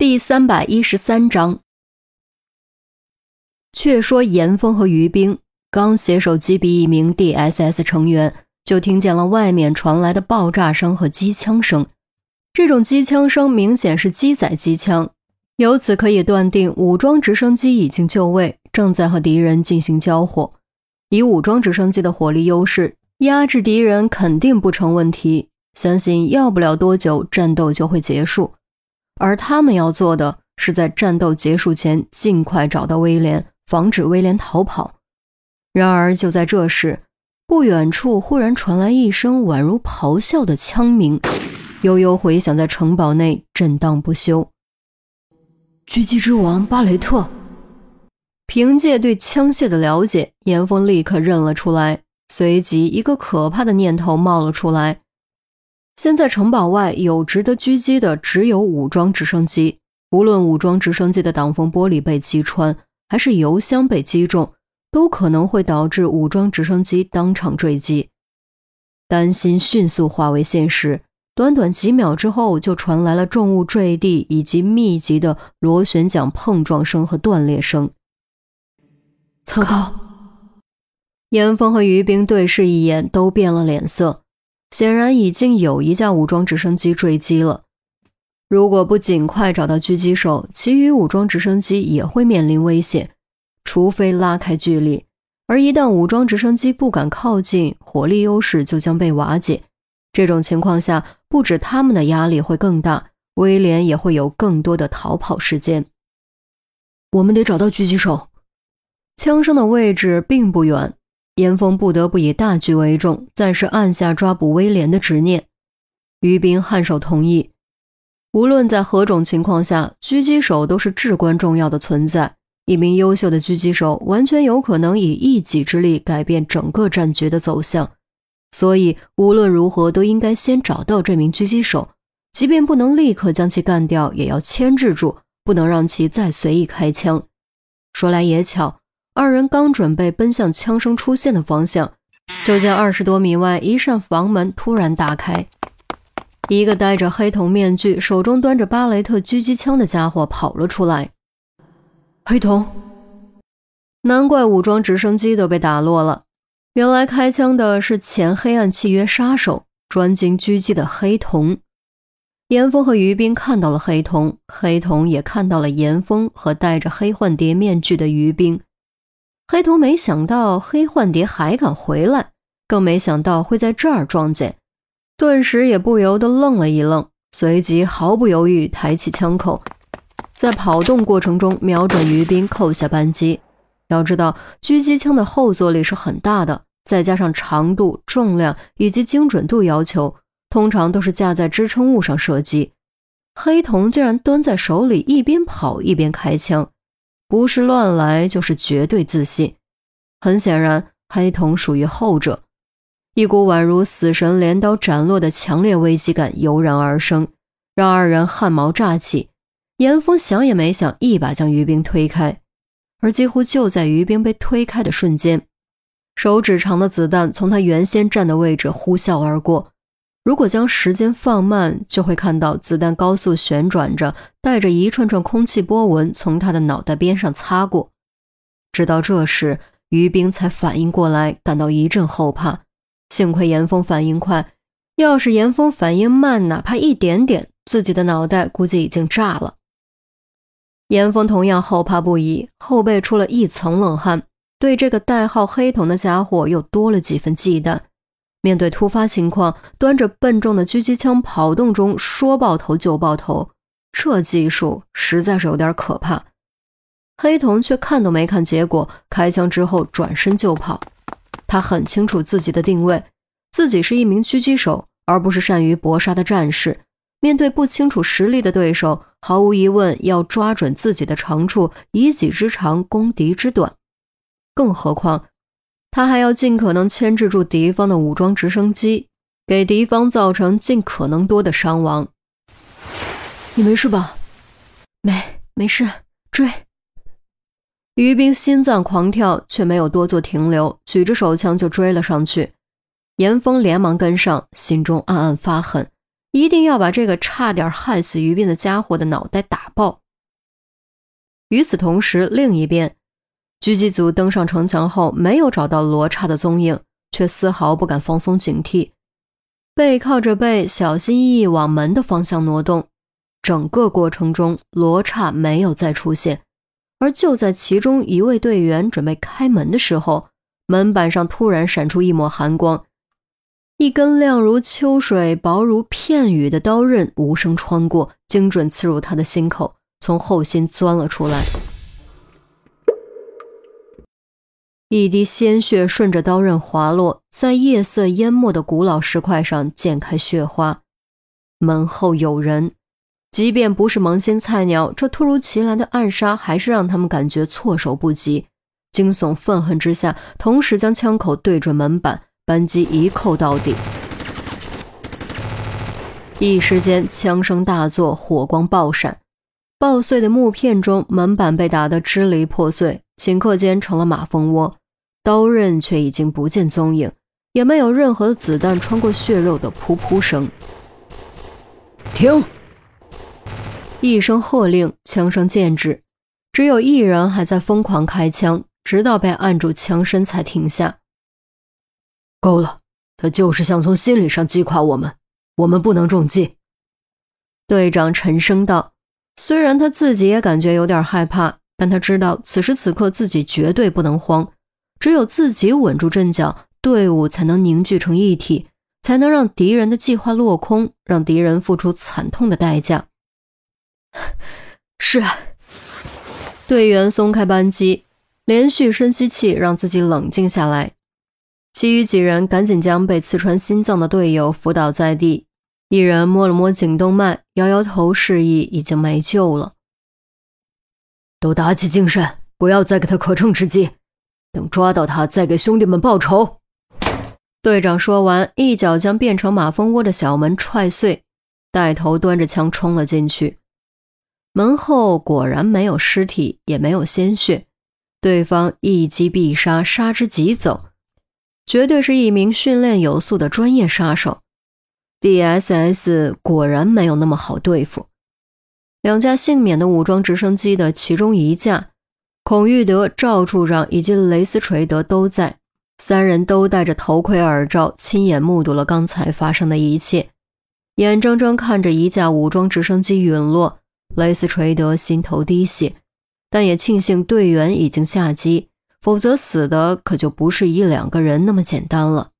第三百一十三章。却说严峰和于冰刚携手击毙一名 DSS 成员，就听见了外面传来的爆炸声和机枪声。这种机枪声明显是机载机枪，由此可以断定武装直升机已经就位，正在和敌人进行交火。以武装直升机的火力优势，压制敌人肯定不成问题。相信要不了多久，战斗就会结束。而他们要做的是在战斗结束前尽快找到威廉，防止威廉逃跑。然而就在这时，不远处忽然传来一声宛如咆哮的枪鸣，悠悠回响在城堡内，震荡不休。狙击之王巴雷特，凭借对枪械的了解，严峰立刻认了出来。随即，一个可怕的念头冒了出来。现在城堡外有值得狙击的，只有武装直升机。无论武装直升机的挡风玻璃被击穿，还是油箱被击中，都可能会导致武装直升机当场坠机。担心迅速化为现实，短短几秒之后，就传来了重物坠地以及密集的螺旋桨碰撞声和断裂声。糟糕！严峰和于冰对视一眼，都变了脸色。显然已经有一架武装直升机坠机了。如果不尽快找到狙击手，其余武装直升机也会面临危险。除非拉开距离，而一旦武装直升机不敢靠近，火力优势就将被瓦解。这种情况下，不止他们的压力会更大，威廉也会有更多的逃跑时间。我们得找到狙击手。枪声的位置并不远。严峰不得不以大局为重，暂时按下抓捕威廉的执念。于斌颔首同意。无论在何种情况下，狙击手都是至关重要的存在。一名优秀的狙击手完全有可能以一己之力改变整个战局的走向。所以无论如何都应该先找到这名狙击手，即便不能立刻将其干掉，也要牵制住，不能让其再随意开枪。说来也巧。二人刚准备奔向枪声出现的方向，就见二十多米外一扇房门突然打开，一个戴着黑瞳面具、手中端着巴雷特狙击枪的家伙跑了出来。黑瞳，难怪武装直升机都被打落了，原来开枪的是前黑暗契约杀手，专精狙击的黑瞳。严峰和于斌看到了黑瞳，黑瞳也看到了严峰和戴着黑幻蝶面具的于斌。黑瞳没想到黑幻蝶还敢回来，更没想到会在这儿撞见，顿时也不由得愣了一愣，随即毫不犹豫抬起枪口，在跑动过程中瞄准于斌扣下扳机。要知道，狙击枪的后坐力是很大的，再加上长度、重量以及精准度要求，通常都是架在支撑物上射击。黑瞳竟然端在手里，一边跑一边开枪。不是乱来，就是绝对自信。很显然，黑瞳属于后者。一股宛如死神镰刀斩落的强烈危机感油然而生，让二人汗毛炸起。严峰想也没想，一把将于冰推开。而几乎就在于冰被推开的瞬间，手指长的子弹从他原先站的位置呼啸而过。如果将时间放慢，就会看到子弹高速旋转着，带着一串串空气波纹从他的脑袋边上擦过。直到这时，于冰才反应过来，感到一阵后怕。幸亏严峰反应快，要是严峰反应慢，哪怕一点点，自己的脑袋估计已经炸了。严峰同样后怕不已，后背出了一层冷汗，对这个代号“黑瞳”的家伙又多了几分忌惮。面对突发情况，端着笨重的狙击枪跑动中说爆头就爆头，这技术实在是有点可怕。黑瞳却看都没看结果，开枪之后转身就跑。他很清楚自己的定位，自己是一名狙击手，而不是善于搏杀的战士。面对不清楚实力的对手，毫无疑问要抓准自己的长处，以己之长攻敌之短。更何况。他还要尽可能牵制住敌方的武装直升机，给敌方造成尽可能多的伤亡。你没事吧？没，没事。追！于斌心脏狂跳，却没有多做停留，举着手枪就追了上去。严峰连忙跟上，心中暗暗发狠，一定要把这个差点害死于斌的家伙的脑袋打爆。与此同时，另一边，狙击组登上城墙后，没有找到罗刹的踪影，却丝毫不敢放松警惕，背靠着背，小心翼翼往门的方向挪动。整个过程中，罗刹没有再出现。而就在其中一位队员准备开门的时候，门板上突然闪出一抹寒光，一根亮如秋水、薄如片羽的刀刃无声穿过，精准刺入他的心口，从后心钻了出来。一滴鲜血顺着刀刃滑落，在夜色淹没的古老石块上溅开血花。门后有人。即便不是萌新菜鸟，这突如其来的暗杀还是让他们感觉措手不及。惊悚愤恨之下，同时将枪口对准门板，扳机一扣到底。一时间，枪声大作，火光爆闪，爆碎的木片中，门板被打得支离破碎，顷刻间成了马蜂窝。刀刃却已经不见踪影，也没有任何子弹穿过血肉的噗噗声。停！一声喝令，枪声渐止，只有一人还在疯狂开枪，直到被按住枪身才停下。够了，他就是想从心理上击垮我们，我们不能中计。队长沉声道。虽然他自己也感觉有点害怕，但他知道此时此刻自己绝对不能慌，只有自己稳住阵脚，队伍才能凝聚成一体，才能让敌人的计划落空，让敌人付出惨痛的代价。是，队员松开扳机，连续深吸气，让自己冷静下来。其余几人赶紧将被刺穿心脏的队友扶倒在地，一人摸了摸颈动脉，摇摇头，示意已经没救了。都打起精神，不要再给他可乘之机，等抓到他再给兄弟们报仇。队长说完，一脚将变成马蜂窝的小门踹碎，带头端着枪冲了进去。门后果然没有尸体，也没有鲜血，对方一击必杀，杀之即走，绝对是一名训练有素的专业杀手。D.S.S 果然没有那么好对付。两架幸免的武装直升机的其中一架，孔玉德、赵处长以及雷斯垂德都在，三人都戴着头盔耳罩，亲眼目睹了刚才发生的一切，眼睁睁看着一架武装直升机陨落。雷斯垂德心头滴血，但也庆幸队员已经下机，否则死的可就不是一两个人那么简单了。